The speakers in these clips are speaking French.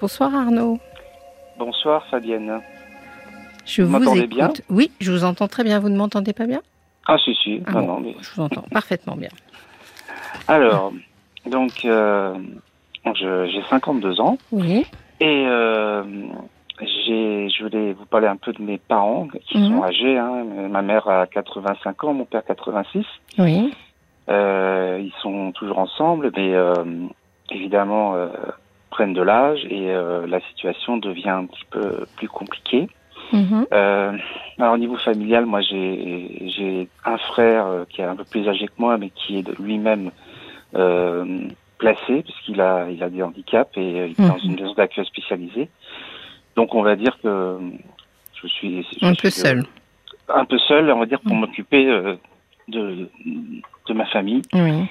Bonsoir Arnaud. Bonsoir Fabienne. Je Vous vous, m'entendez écoute. bien? Oui, je vous entends très bien. Vous ne m'entendez pas bien? Ah si si, Ah non, bon, non, mais- Je vous entends parfaitement bien. Alors, donc euh, j'ai 52 ans Oui. et euh, je voulais vous parler un peu de mes parents qui Mhm. sont âgés. Hein. Ma mère a 85 ans, mon père 86. Oui. Euh, ils sont toujours ensemble, mais euh, évidemment prennent de l'âge et euh, la situation devient un petit peu plus compliquée. Mhm. Euh, alors au niveau familial, moi j'ai j'ai un frère euh, qui est un peu plus âgé que moi, mais qui est lui-même euh, placé puisqu'il a il a des handicaps et il est dans Mhm. une maison d'accueil spécialisée. Donc on va dire que je suis je Un suis, peu seul. un peu seul, on va dire pour Mhm. m'occuper de de ma famille. Oui.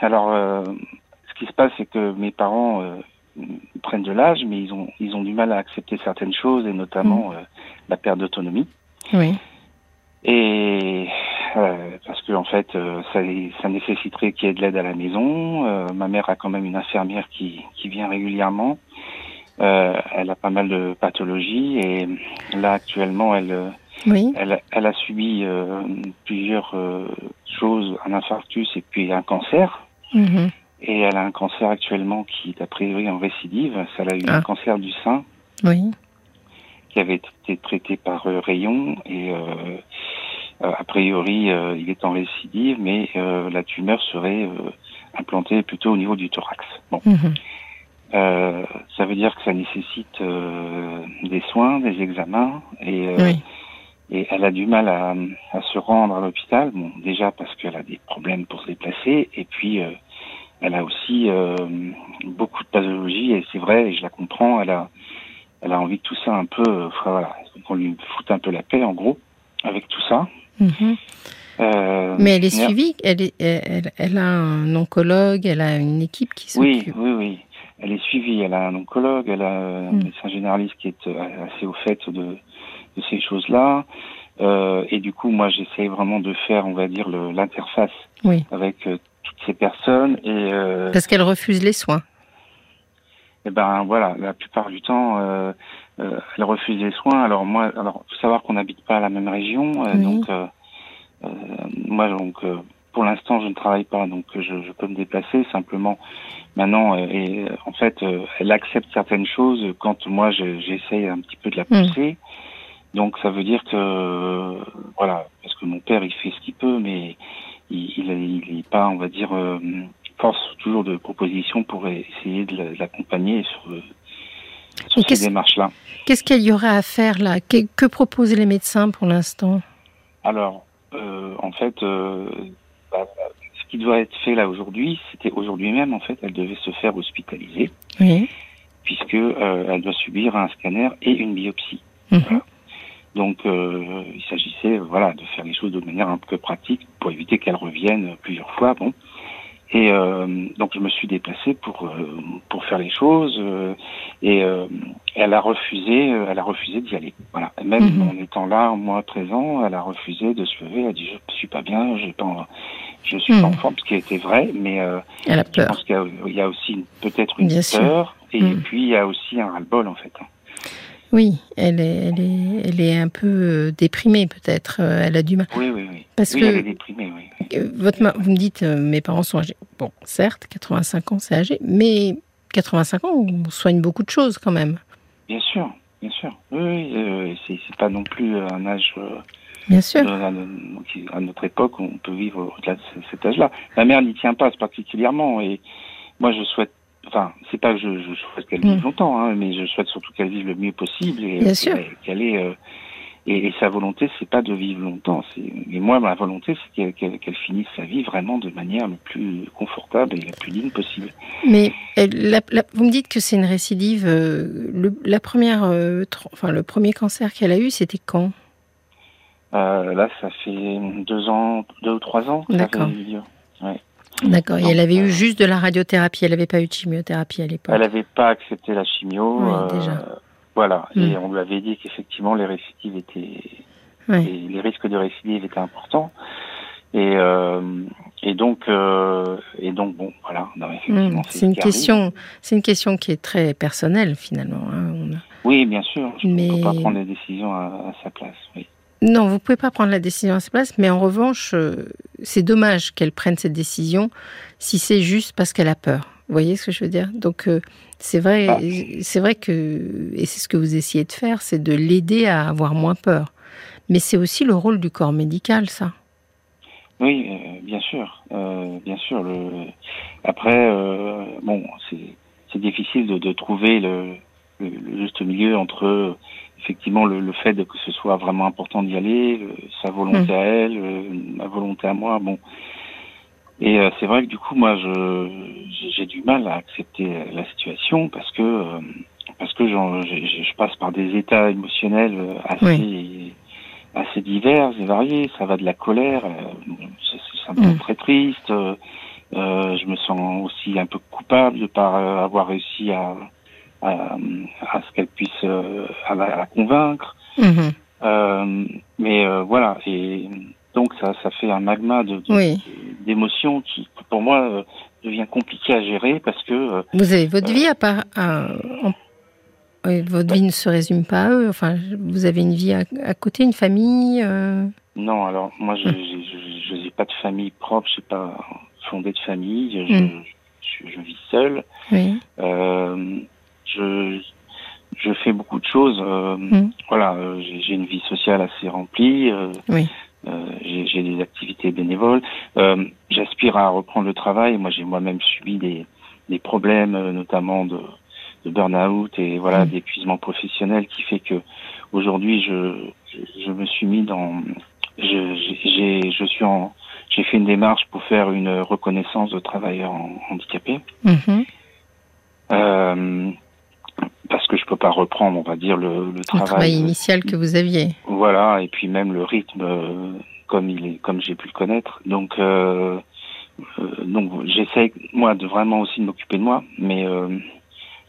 Alors, qui se passe, c'est que mes parents euh, prennent de l'âge, mais ils ont ils ont du mal à accepter certaines choses, et notamment euh, la perte d'autonomie. Oui. Et euh, parce que en fait, ça, ça nécessiterait qu'il y ait de l'aide à la maison. Ma mère a quand même une infirmière qui qui vient régulièrement. Elle a pas mal de pathologies et là actuellement, elle Oui. elle, elle a subi plusieurs choses, un infarctus et puis un cancer. Mhm. Et elle a un cancer actuellement qui est a priori en récidive. Ça elle a eu Ah. un cancer du sein Oui. qui avait été traité par euh, rayon et euh, euh, a priori euh, il est en récidive, mais euh, la tumeur serait implantée plutôt au niveau du thorax. Bon. Euh, ça veut dire que ça nécessite euh, des soins, des examens et euh, Oui. et elle a du mal à, à se rendre à l'hôpital. Bon, déjà parce qu'elle a des problèmes pour se déplacer, et puis euh, elle a aussi euh, beaucoup de pathologie, et c'est vrai, et je la comprends. Elle a, elle a envie que tout ça un peu, euh, enfin, voilà, qu'on lui foute un peu la paix, en gros, avec tout ça. Mhm. Euh, Mais elle est mais- suivie. Elle, est, elle, elle a un oncologue. Elle a une équipe qui Oui, s'occupe. oui, oui. Elle est suivie. Elle a un oncologue, elle a un Mm. médecin généraliste qui est euh, assez au fait de, de ces choses-là. Euh, et du coup, moi, j'essaie vraiment de faire, on va dire, l'interface Oui. avec euh, toutes ces personnes. Et, euh, Parce qu'elle refuse les soins. et ben voilà, la plupart du temps, euh, euh, elle refuse les soins. Alors moi, alors faut savoir qu'on n'habite pas à la même région, euh, Oui. donc euh, euh, moi donc euh, pour l'instant je ne travaille pas, donc je, je peux me déplacer simplement. Maintenant, euh, et en fait, euh, elle accepte certaines choses quand moi je- j'essaye un petit peu de la Mm. pousser. Donc ça veut dire que euh, voilà, parce que mon père il fait ce qu'il peut, mais il il, il est pas, on va dire, euh, force toujours de propositions pour essayer de la- de l'accompagner sur, ces démarches-là. Qu'est-ce qu'il y aurait à faire là? Que, que proposent les médecins pour l'instant? Alors, euh, en fait, euh, bah, ce qui doit être fait là aujourd'hui, c'était aujourd'hui même, en fait, elle devait se faire hospitaliser, Oui. puisque euh, elle doit subir un scanner et une biopsie. Mhm. Donc, euh, il s'agissait, voilà, de faire les choses de manière un peu pratique pour éviter qu'elle revienne plusieurs fois. Bon. Et euh, donc, je me suis déplacé pour euh, pour faire les choses. euh, et euh, elle a refusé, euh, elle a refusé d'y aller. Voilà. Même Mhm. en étant là, moi présent, elle a refusé de se lever. Elle a dit, je suis pas bien, j'ai pas, je suis pas en Mhm. forme, ce qui était vrai. Mais euh, Elle a je peur. pense qu'il y a, il y a aussi peut-être une Bien sûr. peur. Et Mhm. puis, il y a aussi un ras-le-bol, en fait. Oui, elle est, elle est, elle est un peu euh, déprimée peut-être. euh, Elle a du mal. Oui, oui, oui. Parce oui, que- elle est déprimée, oui. Euh, Votre, ma- vous me dites, euh, mes parents sont âgés. Bon, certes, 85 ans, c'est âgé, mais 85 ans, on soigne beaucoup de choses quand même. Bien sûr, bien sûr. Oui, oui euh, c'est pas non plus un âge euh, Bien sûr. à, notre époque on peut vivre au-delà de ce- cet âge-là. Ma mère n'y tient pas particulièrement et moi je souhaite, enfin c'est pas que je, je souhaite qu'elle vive Mm. longtemps, hein, mais je souhaite surtout qu'elle vive le mieux possible et qu'elle ait euh, et, et sa volonté c'est pas de vivre longtemps. Et moi ma volonté c'est qu'elle finisse sa vie vraiment de manière le plus confortable et la plus digne possible. Mais la- la- vous me dites que c'est une récidive. euh, le, la première, euh, enfin, le premier cancer qu'elle a eu, c'était quand? Euh, là ça fait deux ans, deux ou trois ans. D'accord. lieu. D'accord. Et elle avait euh, eu juste de la radiothérapie. Elle n'avait pas eu de chimiothérapie à l'époque. Elle n'avait pas accepté la chimio. Oui, euh, déjà. Voilà. Et on lui avait dit qu'effectivement les récidives étaient, les risques de récidive étaient importants. Et, euh, et donc, euh, et donc bon, voilà. Mmh, c'est une question, c'est une question qui est très personnelle finalement. Hein, oui, bien sûr. Je ne peux pas prendre la décision à, sa place. Oui. Non, vous pouvez pas prendre la décision à sa place, mais en revanche, euh, c'est dommage qu'elle prenne cette décision si c'est juste parce qu'elle a peur. Vous voyez ce que je veux dire? Donc euh, c'est vrai, ah. c'est vrai que et c'est ce que vous essayez de faire, c'est de l'aider à avoir moins peur. Mais c'est aussi le rôle du corps médical, ça. Oui, euh, bien sûr, euh, bien sûr. Le... Après, euh, bon, c'est difficile de, de trouver le, le, juste milieu entre effectivement le, le, fait que ce soit vraiment important d'y aller, sa volonté mmh. à elle, ma volonté à moi. Bon, et c'est vrai que du coup, moi, je j'ai du mal à accepter la situation parce que parce que je, je passe par des états émotionnels assez assez divers et variés. Ça va de la colère, euh, c'est un mm. très triste. Euh, euh, je me sens aussi un peu coupable de par avoir réussi à, à, à ce qu'elle puisse à la, convaincre. Mm-hmm. mais voilà, et donc ça, ça fait un magma de, d'émotions qui, pour moi, devient compliqué à gérer parce que. Vous avez votre vie à part, en votre vie ne se résume pas à eux. Enfin, vous avez une vie à, côté, une famille. Euh? Non, alors moi, je n'ai pas de famille propre. Je n'ai pas fondé de famille. Je, je, vis seul. Oui. Euh, je, je fais beaucoup de choses. Euh, hmm. Voilà, j'ai une vie sociale assez remplie. oui. j'ai des activités bénévoles. J'aspire à reprendre le travail. Moi, j'ai moi-même subi des, des problèmes, notamment de de burn-out et voilà mm. d'épuisement professionnel qui fait que aujourd'hui je, je, me suis mis dans je j'ai je suis en j'ai fait une démarche pour faire une reconnaissance de travailleurs handicapés mm-hmm. Parce que je peux pas reprendre on va dire le, le travail, travail initial que vous aviez voilà et puis même le rythme euh, comme il est comme j'ai pu le connaître donc euh, euh donc j'essaie moi de vraiment aussi de m'occuper de moi mais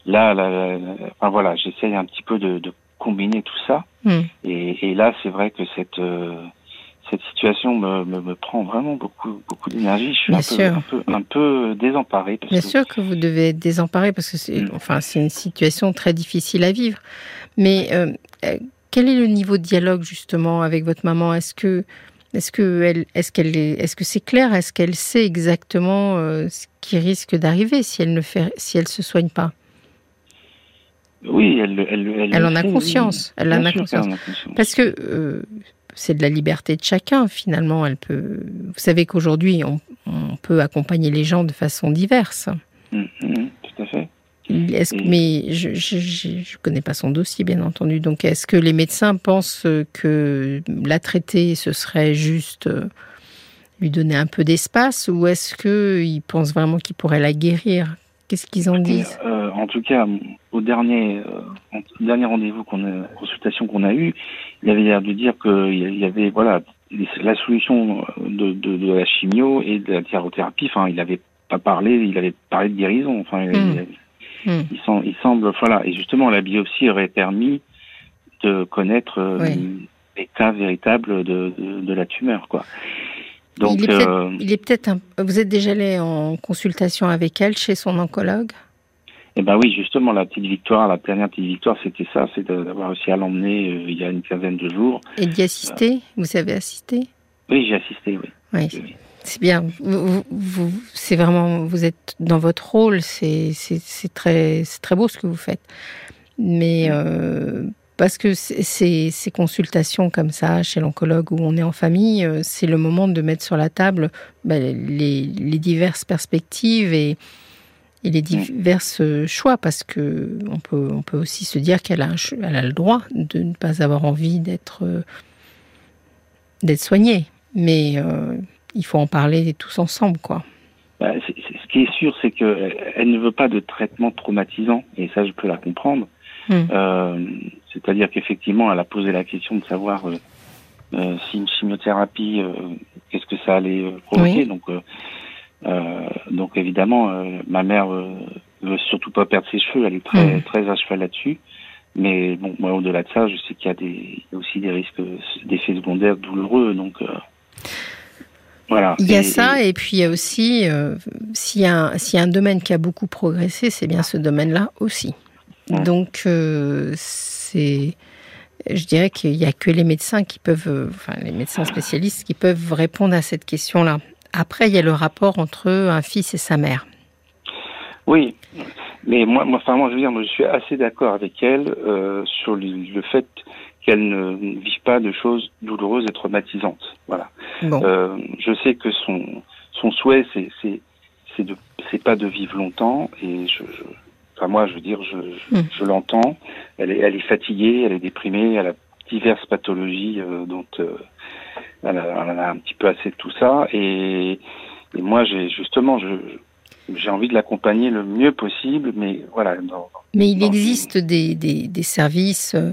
là, là, enfin, voilà, j'essaye un petit peu de, de combiner tout ça. Hmm. Et, et, là, c'est vrai que cette cette situation me, me, me, prend vraiment beaucoup beaucoup d'énergie. Je suis un peu, un peu, un peu désemparé. Bien sûr que vous devez être désemparé parce que c'est hmm. enfin c'est une situation très difficile à vivre. Mais euh, euh, quel est le niveau de dialogue justement avec votre maman? Est-ce que est-ce que elle, est-ce qu'elle est, est-ce que c'est clair? Est-ce qu'elle sait exactement ce qui risque d'arriver si elle ne fait, si elle se soigne pas? Oui, elle, elle, elle, en a conscience. Elle en a conscience. Parce que euh, c'est de la liberté de chacun, finalement. Elle peut. Vous savez qu'aujourd'hui, on, peut accompagner les gens de façon diverse. Mm, mm, tout à fait. mais je ne connais pas son dossier, bien entendu. Donc, est-ce que les médecins pensent que la traiter, ce serait juste euh, lui donner un peu d'espace, ou est-ce qu'ils pensent vraiment qu'il pourrait la guérir? Qu'est-ce qu'ils en disent euh, En tout cas, au dernier, euh, dernier rendez-vous qu'on a, consultation qu'on a eu, il avait l'air de dire qu'il y avait voilà la solution de, de, de, la chimio et de la thérapeute. Enfin, il n'avait pas parlé, il avait parlé de guérison. Enfin, il, hmm. Hmm. il, semble voilà. Et justement, la biopsie aurait permis de connaître euh, l'état véritable de, de, la tumeur, quoi. Donc, il est peut-être. Vous êtes déjà allé en consultation avec elle chez son oncologue? Eh ben oui, justement, la petite victoire, la dernière petite victoire, c'était ça, c'est d'avoir réussi à l'emmener euh, il y a une quinzaine de jours. Et d'y assister? Vous avez assisté? Oui, j'ai assisté, oui. oui. C'est bien. Vous, vous c'est vraiment, vous êtes dans votre rôle. C'est très, très beau ce que vous faites. Mais euh, parce que ces, ces consultations comme ça chez l'oncologue où on est en famille, euh, c'est le moment de mettre sur la table bah, les, les, diverses perspectives et, et les diverses choix. Parce que on peut, on peut aussi se dire qu'elle a, elle a le droit de ne pas avoir envie d'être euh, d'être soignée, mais euh, il faut en parler tous ensemble, quoi. Bah, ce qui est sûr, c'est qu'elle ne veut pas de traitement traumatisant, et ça, je peux la comprendre. Euh, c'est-à-dire qu'effectivement, elle a posé la question de savoir euh, euh, si une chimiothérapie, qu'est-ce que ça allait provoquer. Donc, donc évidemment, ma mère veut surtout pas perdre ses cheveux. Elle est très, hmm. très à cheval là-dessus. Mais bon, moi, au-delà de ça, je sais qu'il y a des, aussi des risques d'effets secondaires douloureux. Donc, Voilà. Il y a ça, et, puis il y a aussi, s'il y, a un domaine qui a beaucoup progressé, c'est bien ce domaine-là aussi. Donc, c'est je dirais qu'il n'y a que les médecins qui peuvent, enfin les médecins spécialistes qui peuvent répondre à cette question-là. Après, il y a le rapport entre un fils et sa mère. Oui, mais moi, moi, enfin, moi, je veux dire, moi, je suis assez d'accord avec elle euh, sur le, fait qu'elle ne vive pas de choses douloureuses et traumatisantes. Voilà. Euh, je sais que son son souhait, c'est c'est c'est de c'est pas de vivre longtemps et je, je enfin moi, je veux dire, je je, hmm. je l'entends. Elle est elle est fatiguée, elle est déprimée, elle a diverses pathologies euh, dont euh, elle, a, elle, a, un petit peu assez de tout ça et, et moi, j'ai justement j'ai envie de l'accompagner le mieux possible, mais voilà. mais il existe des, des, des, services euh,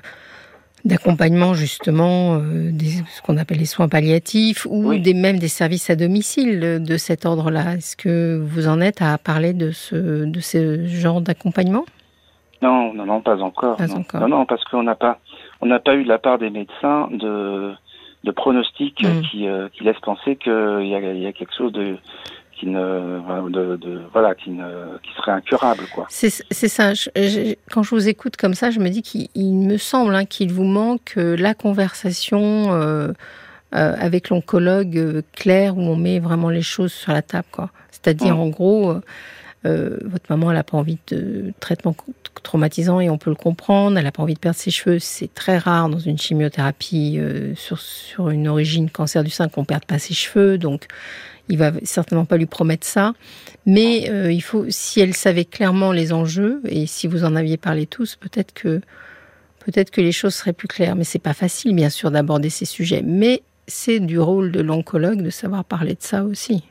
d'accompagnement justement, euh, des, ce qu'on appelle les soins palliatifs, ou des, même des services à domicile de cet ordre-là. Est-ce que vous en êtes à parler de ce, de ce genre d'accompagnement? Non, non, non, pas encore. Pas non. encore. non, non, parce qu'on n'a pas, on n'a pas eu de la part des médecins de, de pronostics mm. qui, euh, qui laissent penser qu'il y a, il y a quelque chose de qui ne, de, de, voilà, qui, ne, qui serait incurable, quoi. C'est ça. Je, quand je vous écoute comme ça, je me dis qu'il me semble hein, qu'il vous manque euh, la conversation euh, euh, avec l'oncologue euh, claire où on met vraiment les choses sur la table, quoi. C'est-à-dire, en gros, euh, votre maman, elle n'a pas envie de traitement traumatisant et on peut le comprendre. Elle n'a pas envie de perdre ses cheveux. C'est très rare dans une chimiothérapie euh, sur, sur une origine cancer du sein qu'on ne perde pas ses cheveux. Donc, il va certainement pas lui promettre ça. Mais euh, il faut, si elle savait clairement les enjeux et si vous en aviez parlé tous, peut-être que peut-être que les choses seraient plus claires. Mais c'est pas facile, bien sûr, d'aborder ces sujets. Mais c'est du rôle de l'oncologue de savoir parler de ça aussi.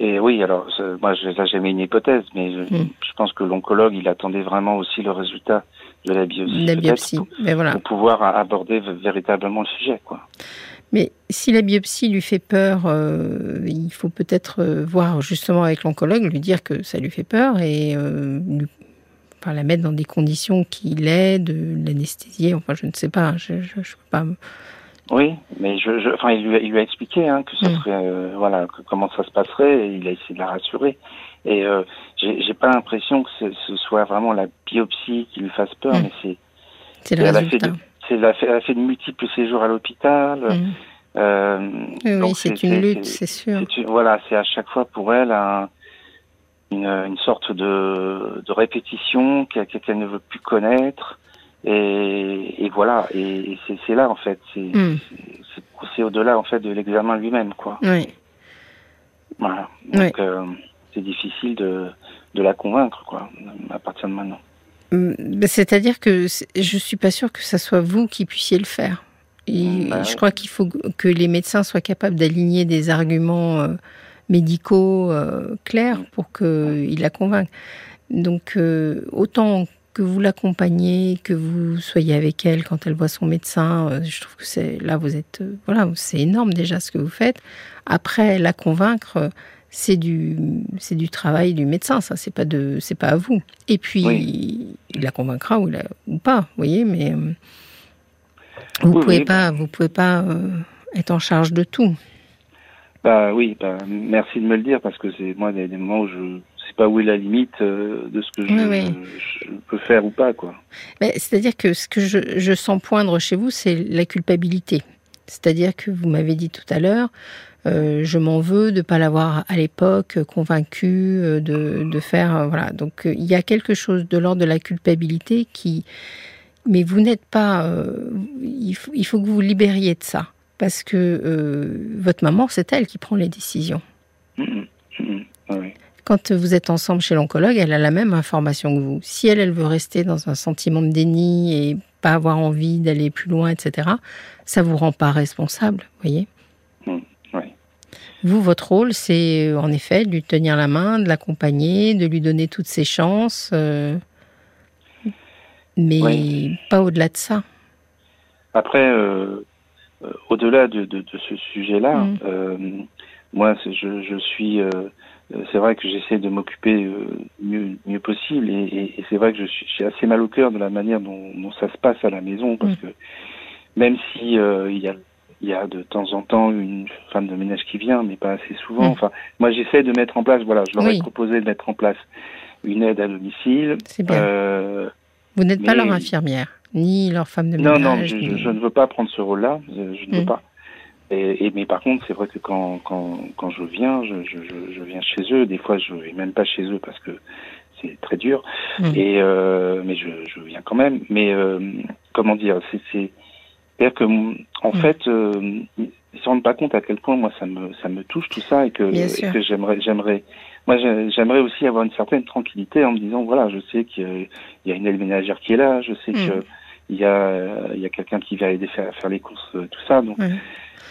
Et oui, alors moi, là, j'ai mis une hypothèse, mais je, Hmm. je pense que l'oncologue, il attendait vraiment aussi le résultat de la biopsie, La biopsie. pour, Mais voilà. pour pouvoir aborder véritablement le sujet, quoi. Mais si la biopsie lui fait peur, euh, il faut peut-être euh, voir justement avec l'oncologue, lui dire que ça lui fait peur et euh, lui- enfin, la mettre dans des conditions qui l'aident, l'anesthésier, enfin je ne sais pas, je, je, je peux pas. Oui, mais je, je, enfin, il lui, a- il lui a expliqué hein, que ça Mm. serait, euh, voilà, que comment ça se passerait. Et il a essayé de la rassurer. Et euh, j'ai pas l'impression que ce, ce soit vraiment la biopsie qui lui fasse peur, Mm. mais c'est, C'est le elle a fait, de, c'est elle a fait, elle a fait de multiples séjours à l'hôpital. Mm. Euh, Oui, c'est une lutte, c'est sûr. une- voilà, c'est à chaque fois pour elle un, une, une sorte de, de répétition qu'elle qu'elle ne veut plus connaître. Et, et voilà, et, et c'est là en fait, c'est Mm. c'est- au-delà en fait de l'examen lui-même, quoi. Oui. Voilà. Donc euh, c'est difficile de, de la convaincre, quoi, à partir de maintenant. Mm, ben, C'est-à-dire que je suis pas sûre que ça soit vous qui puissiez le faire. Et Bah je ouais. crois qu'il faut que les médecins soient capables d'aligner des arguments euh, médicaux euh, clairs pour qu'ils la convainquent. Donc euh, autant que vous l'accompagnez, que vous soyez avec elle quand elle voit son médecin, euh, je trouve que c'est là vous êtes euh, voilà c'est énorme déjà ce que vous faites. Après la convaincre, euh, c'est du c'est du travail du médecin, ça c'est pas de c'est pas à vous. Et puis Oui. il la convaincra ou, la- ou pas, vous voyez, mais vous Oui, pouvez oui. pas vous pouvez pas euh, être en charge de tout. Bah oui, bah, merci de me le dire parce que c'est moi il y a des moments où je pas où est la limite euh, de ce que je, Oui, oui. je peux faire ou pas, quoi. C'est-à-dire que ce que je, je sens poindre chez vous, c'est la culpabilité. C'est-à-dire que vous m'avez dit tout à l'heure, euh, je m'en veux de ne pas l'avoir à l'époque convaincu euh, de, de faire. voilà. Donc il y a quelque chose de l'ordre de la culpabilité qui. Mais vous n'êtes pas. euh, il, faut, il faut que vous vous libériez de ça. Parce que euh, votre maman, c'est elle qui prend les décisions. Mhm, mhm, oui. Quand vous êtes ensemble chez l'oncologue, elle a la même information que vous. Si elle, elle veut rester dans un sentiment de déni et pas avoir envie d'aller plus loin, etc., ça vous rend pas responsable, voyez? Oui. Vous, votre rôle, c'est euh, en effet de lui tenir la main, de l'accompagner, de lui donner toutes ses chances, euh, mais Oui. pas au-delà de ça. Après, euh, au-delà de, de, de ce sujet-là, euh, moi, je, je suis. euh, euh, c'est vrai que j'essaie de m'occuper euh, mieux, mieux possible, et, et- et c'est vrai que je suis j'ai assez mal au cœur de la manière dont, dont ça se passe à la maison, parce Mhm. que même si euh, il y a il y a de temps en temps une femme de ménage qui vient, mais pas assez souvent. Mm. Enfin, moi, j'essaie de mettre en place. Voilà, je leur ai Oui. proposé de mettre en place une aide à domicile. C'est bien. Vous n'êtes pas leur infirmière, ni leur femme de non, ménage. non, je, je- ni- je ne veux pas prendre ce rôle-là. Je, je ne veux Mm. pas. Et, et- mais par contre, c'est vrai que quand, quand, quand je viens, je, je, je, viens chez eux. Des fois, je vais même pas chez eux parce que c'est très dur. Mm. Et euh, mais je, je viens quand même. Mais euh, comment dire, c'est c'est c'est-à-dire que en Mm. fait, euh, ils se rendent pas compte à quel point moi ça me ça me touche tout ça et que, et que j'aimerais j'aimerais moi j'ai- j'aimerais aussi avoir une certaine tranquillité en me disant voilà je sais qu'il y a une aide ménagère qui est là, je sais Mm. que il y a il y a quelqu'un qui va aider faire faire les courses euh, tout ça donc Ouais.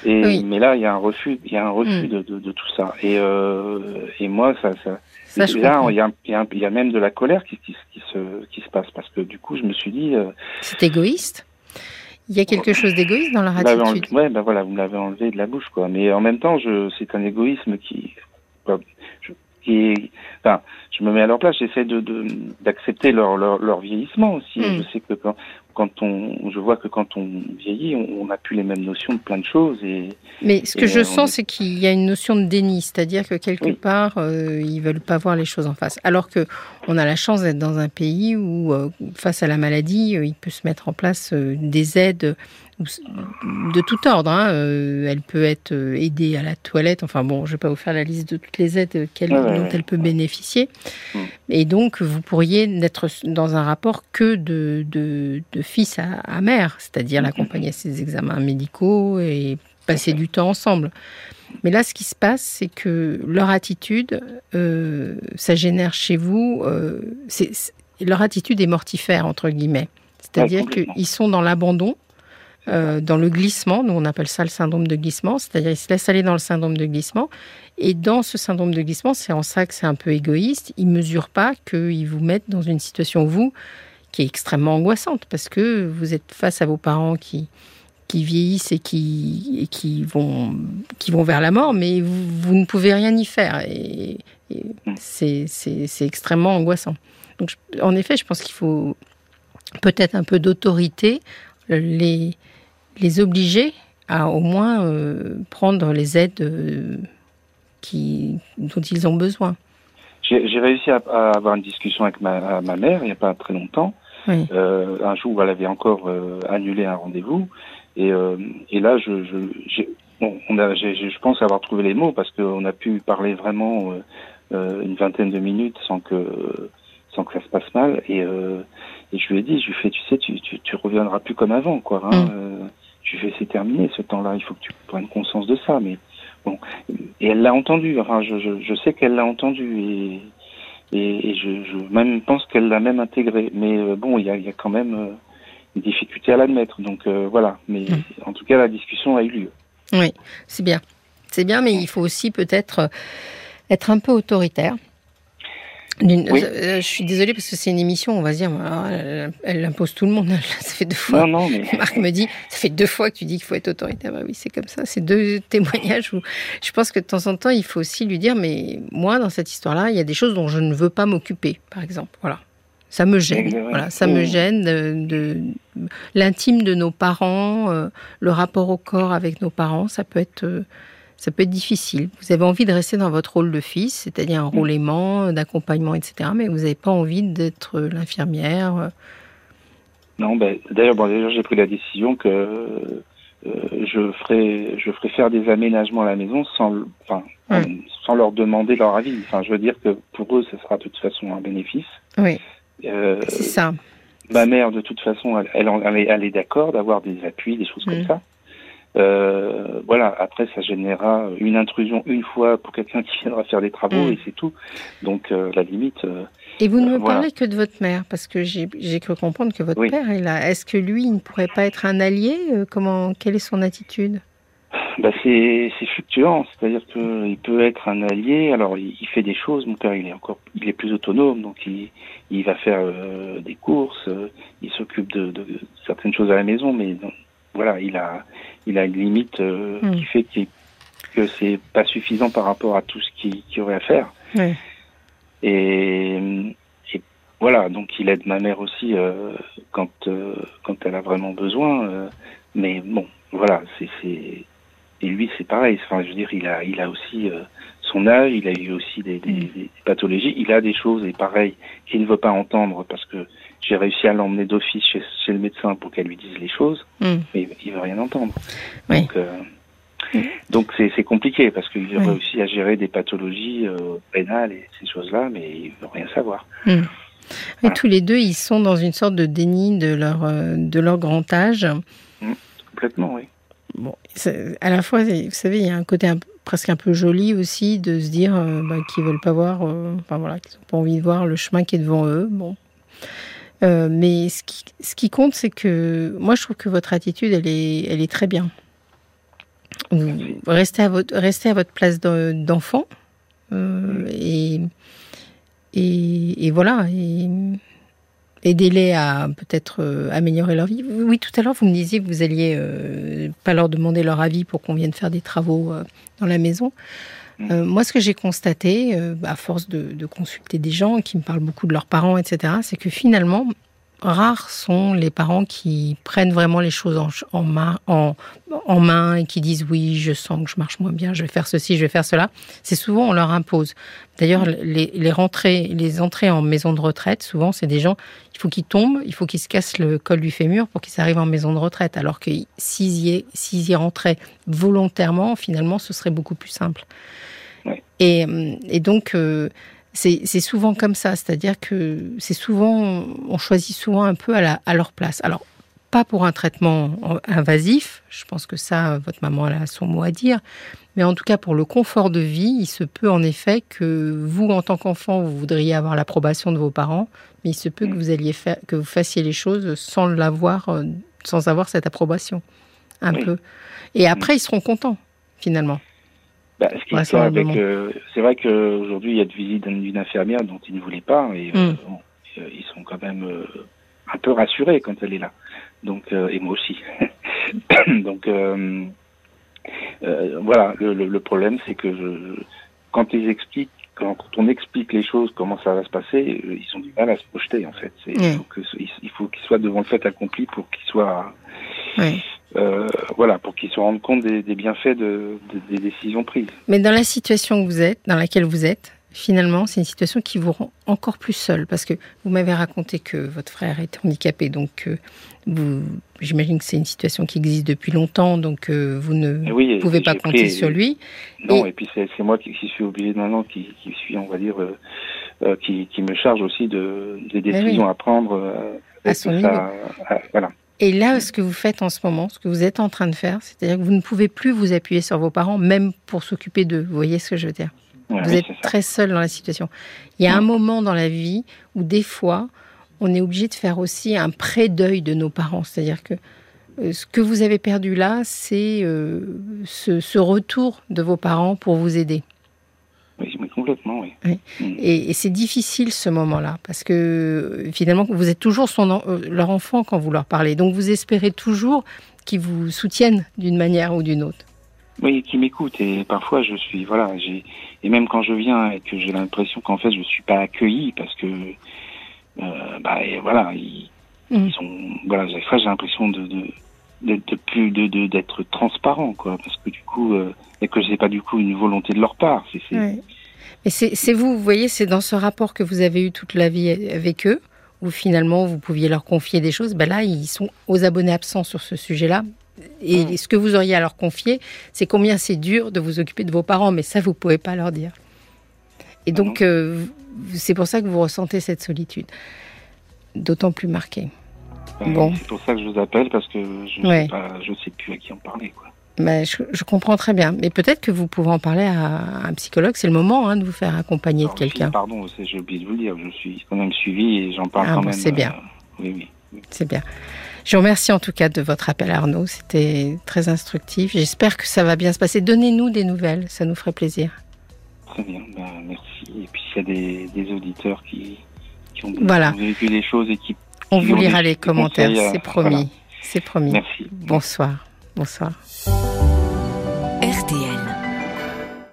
Et Oui. mais là il y a un refus il y a un refus Mm. de, de, de tout ça et euh, et moi ça ça Ça, je là, il y, a, il, y a, il y a même de la colère qui, qui, qui, se, qui se passe parce que du coup, je me suis dit, euh, C'est égoïste. Il y a quelque chose d'égoïste dans leur attitude. ouais, ben voilà, vous me l'avez enlevé de la bouche, quoi. Mais en même temps, je, c'est un égoïsme qui, quoi, je, qui enfin, je me mets à leur place, j'essaie de, de, d'accepter leur, leur, leur vieillissement aussi. Mm. Je sais que quand, quand on, je vois que quand on vieillit, on n'a plus les mêmes notions de plein de choses et, Mais ce que je sens, est- c'est qu'il y a une notion de déni, c'est-à-dire que quelque Oui. part, euh, ils veulent pas voir les choses en face. Alors que on a la chance d'être dans un pays où, euh, face à la maladie, euh, il peut se mettre en place des aides de tout ordre. hein. Euh, elle peut être euh, aidée à la toilette. Enfin bon, je vais pas vous faire la liste de toutes les aides qu'elle- Ouais, ouais, dont elle peut bénéficier. Mm. Et donc, vous pourriez n'être dans un rapport que de, de, de fils à, à mère, c'est-à-dire Mm. l'accompagner à ses examens médicaux et passer du temps ensemble. Mais là, ce qui se passe, c'est que leur attitude, euh, ça génère chez vous, euh, leur attitude est mortifère, entre guillemets. C'est-à-dire qu'ils sont dans l'abandon, euh, dans le glissement, nous on appelle ça le syndrome de glissement, c'est-à-dire ils se laissent aller dans le syndrome de glissement. Et dans ce syndrome de glissement, c'est en ça que c'est un peu égoïste, ils ne mesurent pas qu'ils vous mettent dans une situation, vous, qui est extrêmement angoissante, parce que vous êtes face à vos parents qui, qui vieillissent et qui, qui, vont, qui vont vers la mort, mais vous, ne pouvez rien y faire. Et, et c'est extrêmement angoissant. Donc, en effet, je pense qu'il faut peut-être un peu d'autorité, les, les obliger à au moins euh, prendre les aides euh, qui, dont ils ont besoin. j'ai réussi à, à avoir une discussion avec ma, ma mère il n'y a pas très longtemps. Oui. Euh, un jour où elle avait encore annulé un rendez-vous. Et, et là, je, je, bon, on a, je pense avoir trouvé les mots parce qu'on a pu parler vraiment une vingtaine de minutes sans que, sans que ça se passe mal. Et, et je lui ai dit, je lui fais, tu sais, tu, tu, tu reviendras plus comme avant, quoi. Hein, Mm. Je fais, c'est terminé ce temps-là, il faut que tu prennes conscience de ça. Mais bon, et elle l'a entendu. Enfin, je, je, je sais qu'elle l'a entendu et et, et je, je même pense qu'elle l'a même intégré. Mais euh, bon, il y a, y a quand même euh, une difficulté à l'admettre. Donc euh, voilà. Mais Mm. en tout cas, la discussion a eu lieu. Oui, c'est bien. C'est bien, mais il faut aussi peut-être être un peu autoritaire. Oui. euh, je suis désolée parce que c'est une émission, on va dire, alors, elle, elle impose tout le monde. Ça fait deux fois. Non, non, mais Marc me dit, ça fait deux fois que tu dis qu'il faut être autoritaire. Bah oui, c'est comme ça. C'est deux témoignages où je pense que de temps en temps, il faut aussi lui dire, mais moi, dans cette histoire-là, il y a des choses dont je ne veux pas m'occuper, par exemple. Voilà. Ça me gêne. Voilà, ça me gêne de, de- l'intime de nos parents, euh, le rapport au corps avec nos parents, ça peut être euh, ça peut être difficile. Vous avez envie de rester dans votre rôle de fils, c'est-à-dire un rôle aimant, d'accompagnement, etc. Mais vous n'avez pas envie d'être l'infirmière. euh? non. Ben, d'ailleurs, bon, j'ai pris la décision que euh, je ferai, je ferai faire des aménagements à la maison sans, enfin, en- sans leur demander leur avis. Enfin, je veux dire que pour eux, ce sera de toute façon un bénéfice. Oui, Euh, c'est ça. Ma mère, de toute façon, elle, elle, en- elle est, elle est d'accord d'avoir des appuis, des choses comme Mm. ça. Euh, voilà. Après, ça générera une intrusion une fois pour quelqu'un qui viendra faire des travaux Mm. et c'est tout. Donc, euh, la limite. euh, Et vous ne me Voilà. parlez que de votre mère, parce que j'ai cru comprendre que votre Oui. père est là. Est-ce que lui, il ne pourrait pas être un allié Comment Quelle est son attitude? Bah, c'est fluctuant. C'est-à-dire qu'il peut être un allié. Alors, il, il fait des choses. Mon père, il est encore, il est plus autonome, donc il, il va faire euh, des courses. euh, il s'occupe de, de certaines choses à la maison, mais voilà, il a, il a une limite euh, Mm. qui fait qu'il- que c'est pas suffisant par rapport à tout ce qu'il y aurait à faire. Oui. Et, et voilà, donc il aide ma mère aussi euh, quand euh, quand elle a vraiment besoin. euh, Mais bon, voilà, c'est et lui c'est pareil. Enfin, je veux dire, il a il a aussi son âge, il a eu aussi des, des, mm. des, pathologies, il a des choses et pareil qu'il ne veut pas entendre parce que j'ai réussi à l'emmener d'office chez, chez, le médecin pour qu'elle lui dise les choses, mm. mais il veut rien entendre. Oui. Donc euh, mm. donc c'est compliqué parce qu'il veut réussi à gérer des pathologies euh, rénales et ces choses-là, mais il veut rien savoir. Et tous les deux, ils sont dans une sorte de déni de leur euh, de leur grand âge. complètement, oui. Bon, à la fois, vous savez, il y a un côté un, presque un peu joli aussi de se dire euh, bah, qu'ils veulent pas voir, euh, enfin voilà, qu'ils n'ont pas envie de voir le chemin qui est devant eux. Bon. Euh, mais ce qui, ce qui compte, c'est que moi, je trouve que votre attitude, elle est, elle est très bien. Restez à votre, restez à votre place d'enfant et, et, et, voilà. Et, aidez-les à peut-être euh, améliorer leur vie. Oui, tout à l'heure, vous me disiez que vous alliez euh, pas leur demander leur avis pour qu'on vienne faire des travaux euh, dans la maison. Mm. moi, ce que j'ai constaté, à force de, de, consulter des gens qui me parlent beaucoup de leurs parents, etc., c'est que finalement, rares sont les parents qui prennent vraiment les choses en, en, main, en, en, main et qui disent oui, je sens que je marche moins bien, je vais faire ceci, je vais faire cela. C'est souvent on leur impose. D'ailleurs, les, les, rentrées, les entrées en maison de retraite, souvent c'est des gens, il faut qu'ils tombent, il faut qu'ils se cassent le col du fémur pour qu'ils arrivent en maison de retraite. Alors que s'ils y, y, rentraient volontairement, finalement, ce serait beaucoup plus simple. Et, et, donc, euh, c'est souvent comme ça, c'est-à-dire que c'est souvent, on choisit souvent un peu à, la, à leur place. Alors, pas pour un traitement invasif, je pense que ça, votre maman a son mot à dire, mais en tout cas pour le confort de vie, il se peut en effet que vous, en tant qu'enfant, vous voudriez avoir l'approbation de vos parents, mais il se peut que vous alliez faire, que vous fassiez les choses sans l'avoir, euh, sans avoir cette approbation, un peu. Et après, ils seront contents, finalement. Bah, ce qui ouais, avec, euh, c'est vrai qu'aujourd'hui il y a de visite d'une infirmière dont ils ne voulaient pas et euh, mm. bon, euh, ils sont quand même euh, un peu rassurés quand elle est là. Donc et moi aussi. Donc voilà, le, le, le problème c'est que je, quand ils expliquent, quand, quand, on explique les choses, comment ça va se passer, ils ont du mal à se projeter en fait. Mm. Il faut que il faut qu'ils soient devant le fait accompli pour qu'ils soient euh, voilà, pour qu'ils se rendent compte des, des bienfaits de, de, des décisions prises. Mais dans la situation que vous êtes, dans laquelle vous êtes, finalement, c'est une situation qui vous rend encore plus seul, parce que vous m'avez raconté que votre frère était handicapé, donc euh, j'imagine que c'est une situation qui existe depuis longtemps, donc euh, vous ne oui, pouvez pas compter pris, sur lui. Non, et, et puis c'est, moi qui, qui, suis obligé maintenant, qui, qui suis, on va dire, euh, qui, qui, me charge aussi de, des décisions oui. à prendre. à son niveau. voilà. Et là, ce que vous faites en ce moment, ce que vous êtes en train de faire, c'est-à-dire que vous ne pouvez plus vous appuyer sur vos parents, même pour s'occuper d'eux. Vous voyez ce que je veux dire? Ouais, Vous oui, êtes très seul dans la situation. Il y a ouais. un moment dans la vie où des fois, on est obligé de faire aussi un pré-deuil de nos parents. C'est-à-dire que euh, ce que vous avez perdu là, c'est euh, ce, ce, retour de vos parents pour vous aider. Oui, complètement, oui. oui. Mmh. Et, et c'est difficile ce moment-là, parce que finalement, vous êtes toujours son, euh, leur enfant quand vous leur parlez. Donc vous espérez toujours qu'ils vous soutiennent d'une manière ou d'une autre. Oui, qui m'écoutent. Et parfois, je suis, voilà, j'ai, et même quand je viens et que j'ai l'impression qu'en fait, je suis pas accueilli parce que, euh, bah, et voilà, ils, mmh. ils sont, voilà, fois, j'ai l'impression de, de d'être plus de d'être transparent quoi parce que du coup euh, et que c'est pas du coup une volonté de leur part c'est ouais. Mais c'est vous vous voyez c'est dans ce rapport que vous avez eu toute la vie avec eux où finalement vous pouviez leur confier des choses ben là ils sont aux abonnés absents sur ce sujet là et mmh. ce que vous auriez à leur confier c'est combien c'est dur de vous occuper de vos parents mais ça vous pouvez pas leur dire et donc mmh. euh, c'est pour ça que vous ressentez cette solitude d'autant plus marquée Bon. C'est pour ça que je vous appelle parce que je ne ouais. sais, sais plus à qui en parler. Quoi. Je, je, comprends très bien. Mais peut-être que vous pouvez en parler à un psychologue. C'est le moment hein, de vous faire accompagner Alors, de quelqu'un. Pardon, j'ai oublié de vous le dire. Je suis quand même suivi et j'en parle ah, quand bon, même. C'est bien. Euh, oui, oui, oui. C'est bien. Je vous remercie en tout cas de votre appel, Arnaud. C'était très instructif. J'espère que ça va bien se passer. Donnez-nous des nouvelles. Ça nous ferait plaisir. Très bien. Ben, merci. Et puis, s'il y a des, des auditeurs qui, qui ont voilà. vécu des choses et qui on vous lira les commentaires, c'est promis. Voilà. C'est promis. Merci. Bonsoir. Bonsoir.